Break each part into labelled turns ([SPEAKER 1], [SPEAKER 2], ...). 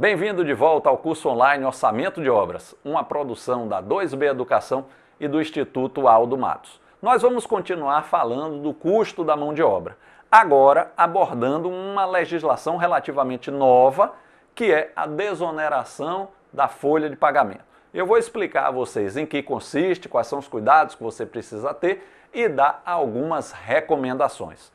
[SPEAKER 1] Bem-vindo de volta ao curso online Orçamento de Obras, uma produção da 2B Educação e do Instituto Aldo Matos. Nós vamos continuar falando do custo da mão de obra, agora abordando uma legislação relativamente nova, que é a desoneração da folha de pagamento. Eu vou explicar a vocês em que consiste, quais são os cuidados que você precisa ter e dar algumas recomendações.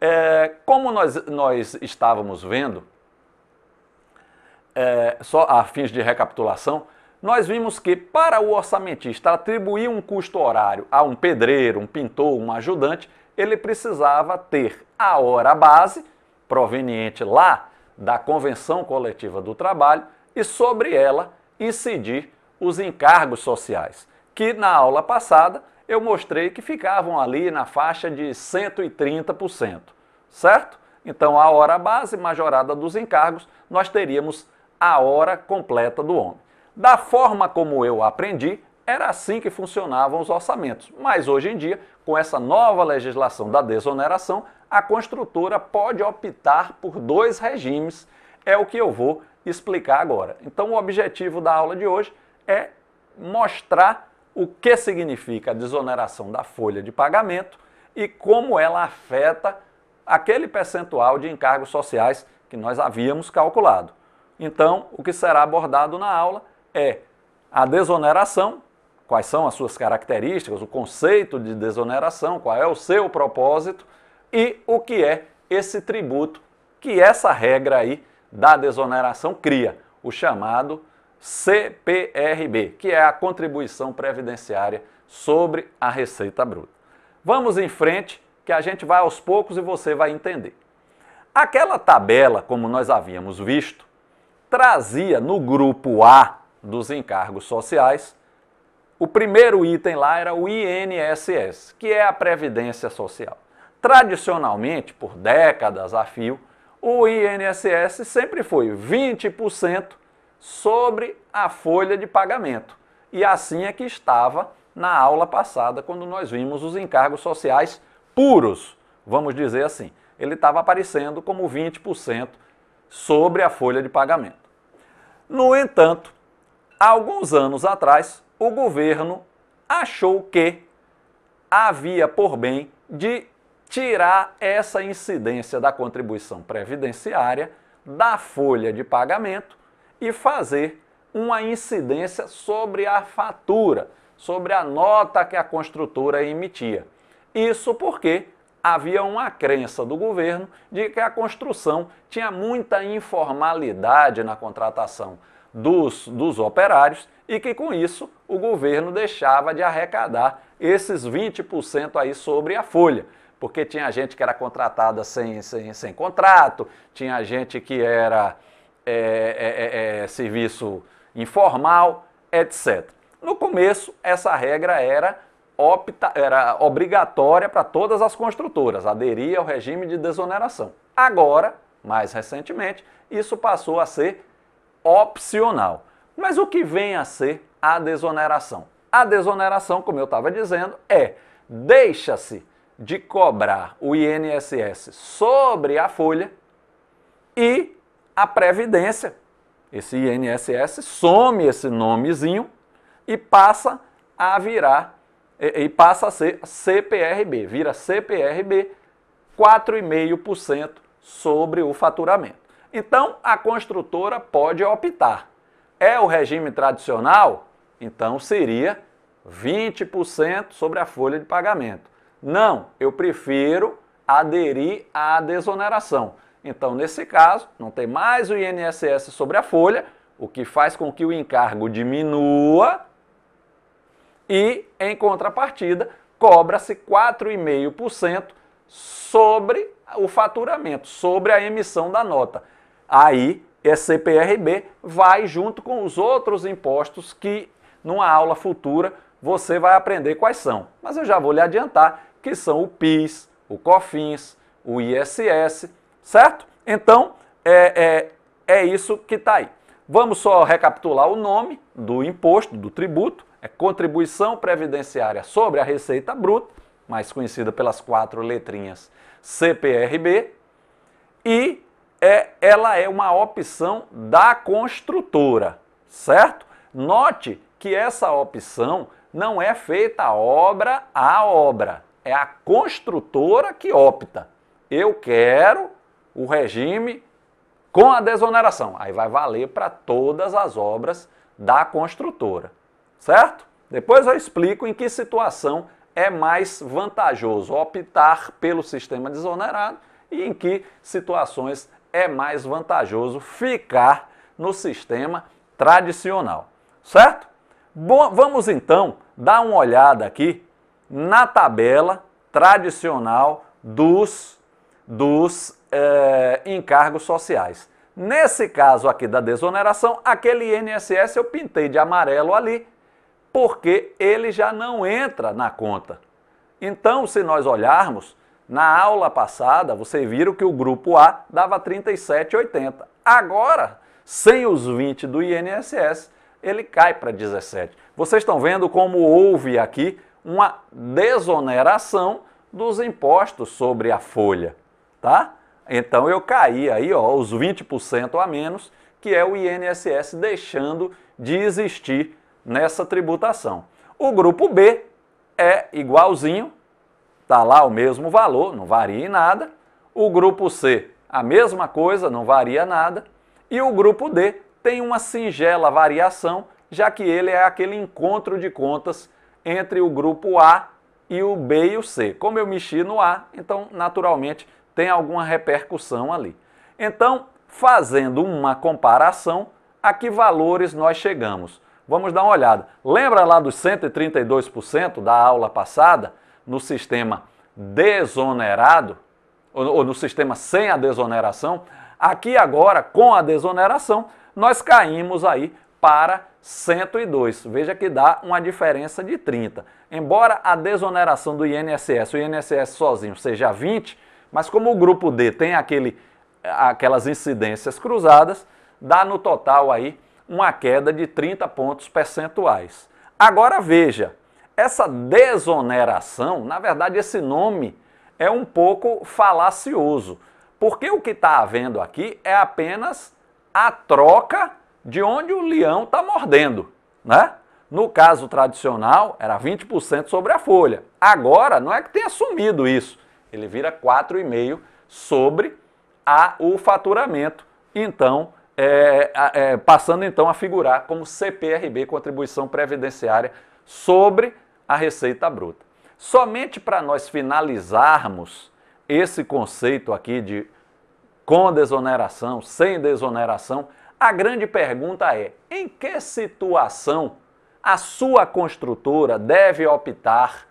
[SPEAKER 1] É, como nós, nós estávamos vendo, é, só a fins de recapitulação, nós vimos que para o orçamentista atribuir um custo horário a um pedreiro, um pintor, um ajudante, ele precisava ter a hora base, proveniente lá da Convenção Coletiva do Trabalho, e sobre ela incidir os encargos sociais, que na aula passada eu mostrei que ficavam ali na faixa de 130%, certo? Então, a hora base majorada dos encargos, nós teríamos a hora completa do homem. Da forma como eu aprendi, era assim que funcionavam os orçamentos. Mas hoje em dia, com essa nova legislação da desoneração, a construtora pode optar por dois regimes. É o que eu vou explicar agora. Então, o objetivo da aula de hoje é mostrar o que significa a desoneração da folha de pagamento e como ela afeta aquele percentual de encargos sociais que nós havíamos calculado. Então, o que será abordado na aula é a desoneração, quais são as suas características, o conceito de desoneração, qual é o seu propósito e o que é esse tributo que essa regra aí da desoneração cria, o chamado CPRB, que é a contribuição previdenciária sobre a receita bruta. Vamos em frente, que a gente vai aos poucos e você vai entender. Aquela tabela, como nós havíamos visto, trazia no grupo A dos encargos sociais, o primeiro item lá era o INSS, que é a Previdência Social. Tradicionalmente, por décadas a fio, o INSS sempre foi 20% sobre a folha de pagamento. E assim é que estava na aula passada, quando nós vimos os encargos sociais puros, vamos dizer assim. Ele estava aparecendo como 20% sobre a folha de pagamento. No entanto, alguns anos atrás, o governo achou que havia por bem de tirar essa incidência da contribuição previdenciária da folha de pagamento e fazer uma incidência sobre a fatura, sobre a nota que a construtora emitia. Isso porque havia uma crença do governo de que a construção tinha muita informalidade na contratação dos, dos operários e que com isso o governo deixava de arrecadar esses 20% aí sobre a folha. Porque tinha gente que era contratada sem, sem, sem contrato, tinha gente que era é, é, é, é serviço informal, etc. No começo, essa regra era opta, era obrigatória para todas as construtoras, aderir ao regime de desoneração. Agora, mais recentemente, isso passou a ser opcional. Mas o que vem a ser a desoneração? A desoneração, como eu estava dizendo, é deixa-se de cobrar o INSS sobre a folha e a previdência. Esse INSS some esse nomezinho e passa a virar e, passa a ser CPRB, vira CPRB 4,5% sobre o faturamento. Então, a construtora pode optar. É o regime tradicional? Então seria 20% sobre a folha de pagamento. Não, eu prefiro aderir à desoneração. Então, nesse caso, não tem mais o INSS sobre a folha, o que faz com que o encargo diminua e, em contrapartida, cobra-se 4,5% sobre o faturamento, sobre a emissão da nota. Aí, esse CPRB vai junto com os outros impostos que, numa aula futura, você vai aprender quais são. Mas eu já vou lhe adiantar que são o PIS, o COFINS, o ISS, certo? Então, é, é, é isso que está aí. Vamos só recapitular o nome do imposto, do tributo é Contribuição Previdenciária sobre a Receita Bruta, mais conhecida pelas quatro letrinhas CPRB, e é, ela é uma opção da construtora, certo? Note que essa opção não é feita obra a obra, é a construtora que opta. Eu quero o regime com a desoneração. Aí vai valer para todas as obras da construtora, certo? Depois eu explico em que situação é mais vantajoso optar pelo sistema desonerado e em que situações é mais vantajoso ficar no sistema tradicional, certo? Bom, vamos então dar uma olhada aqui na tabela tradicional dos, dos é, encargos sociais. Nesse caso aqui da desoneração, aquele INSS eu pintei de amarelo ali, porque ele já não entra na conta. Então, se nós olharmos, na aula passada, vocês viram que o grupo A dava 37,80. Agora, sem os 20 do INSS, ele cai para 17. Vocês estão vendo como houve aqui uma desoneração dos impostos sobre a folha, tá? Então eu caí aí, ó, os 20% a menos, que é o INSS deixando de existir nessa tributação. O grupo B é igualzinho, tá lá o mesmo valor, não varia em nada. O grupo C, a mesma coisa, não varia nada. E o grupo D tem uma singela variação, já que ele é aquele encontro de contas entre o grupo A e o B e o C. Como eu mexi no A, então naturalmente tem alguma repercussão ali. Então, fazendo uma comparação, a que valores nós chegamos? Vamos dar uma olhada. Lembra lá dos 132% da aula passada no sistema desonerado, ou, no sistema sem a desoneração? Aqui agora, com a desoneração, nós caímos aí para 102. Veja que dá uma diferença de 30. Embora a desoneração do INSS, o INSS sozinho seja 20, mas como o grupo D tem aquele, aquelas incidências cruzadas, dá no total aí uma queda de 30 pontos percentuais. Agora veja, essa desoneração, na verdade esse nome é um pouco falacioso, porque o que está havendo aqui é apenas a troca de onde o leão está mordendo, né? No caso tradicional, era 20% sobre a folha. Agora, não é que tenha sumido isso. Ele vira 4,5% sobre a, o faturamento. Então, é, é, passando então a figurar como CPRB, Contribuição Previdenciária, sobre a Receita Bruta. Somente para nós finalizarmos esse conceito aqui de com desoneração, sem desoneração, a grande pergunta é: em que situação a sua construtora deve optar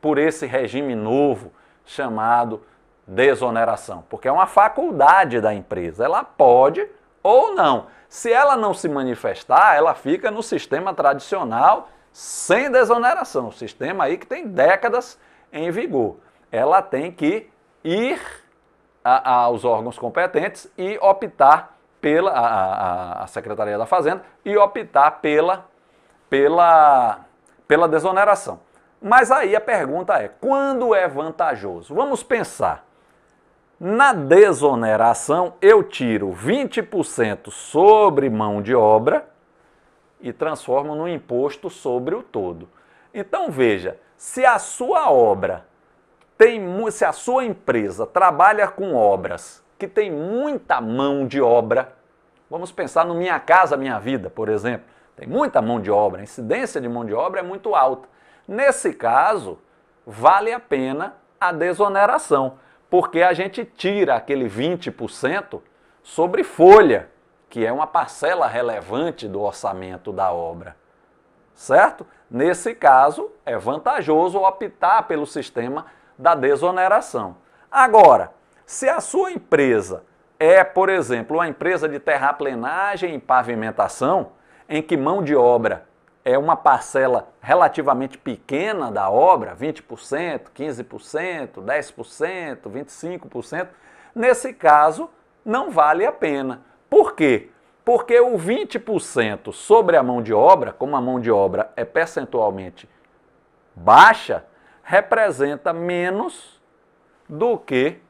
[SPEAKER 1] por esse regime novo chamado desoneração? Porque é uma faculdade da empresa, ela pode ou não. Se ela não se manifestar, ela fica no sistema tradicional sem desoneração, sistema aí que tem décadas em vigor. Ela tem que ir a, aos órgãos competentes e optar pela a, a, a Secretaria da Fazenda e optar pela, pela, pela desoneração. Mas aí a pergunta é: quando é vantajoso? Vamos pensar. Na desoneração, eu tiro 20% sobre mão de obra e transformo no imposto sobre o todo. Então veja, se a sua obra tem, se a sua empresa trabalha com obras que tem muita mão de obra. Vamos pensar no Minha Casa Minha Vida, por exemplo. Tem muita mão de obra, a incidência de mão de obra é muito alta. Nesse caso, vale a pena a desoneração, porque a gente tira aquele 20% sobre folha, que é uma parcela relevante do orçamento da obra. Certo? Nesse caso, é vantajoso optar pelo sistema da desoneração. Agora, se a sua empresa é, por exemplo, uma empresa de terraplenagem e pavimentação, em que mão de obra é uma parcela relativamente pequena da obra, 20%, 15%, 10%, 25%, nesse caso não vale a pena. Por quê? Porque o 20% sobre a mão de obra, como a mão de obra é percentualmente baixa, representa menos do que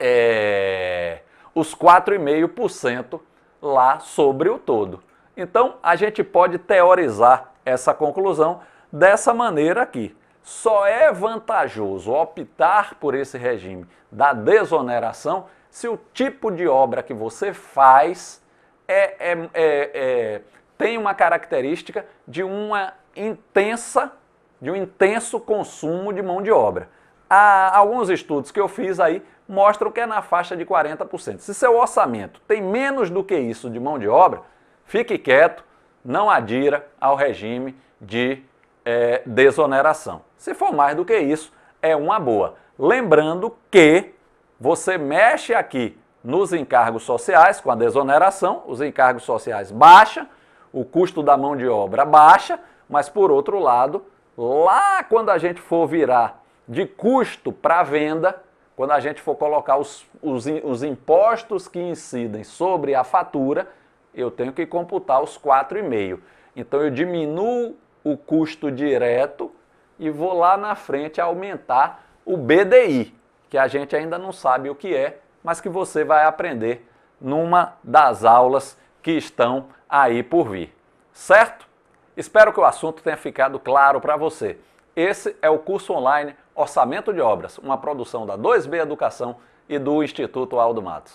[SPEAKER 1] é, os 4,5% lá sobre o todo. Então, a gente pode teorizar essa conclusão dessa maneira aqui. Só é vantajoso optar por esse regime da desoneração se o tipo de obra que você faz é, é, é, é tem uma característica de uma intensa, de um intenso consumo de mão de obra. Há alguns estudos que eu fiz aí mostram que é na faixa de 40%. Se seu orçamento tem menos do que isso de mão de obra, fique quieto, não adira ao regime de é, desoneração. Se for mais do que isso, é uma boa. Lembrando que você mexe aqui nos encargos sociais com a desoneração, os encargos sociais baixam, o custo da mão de obra baixa, mas por outro lado, lá quando a gente for virar de custo para venda, quando a gente for colocar os, os, os impostos que incidem sobre a fatura, eu tenho que computar os 4,5. Então eu diminuo o custo direto e vou lá na frente aumentar o BDI, que a gente ainda não sabe o que é, mas que você vai aprender numa das aulas que estão aí por vir. Certo? Espero que o assunto tenha ficado claro para você. Esse é o curso online Orçamento de Obras, uma produção da 2B Educação e do Instituto Aldo Matos.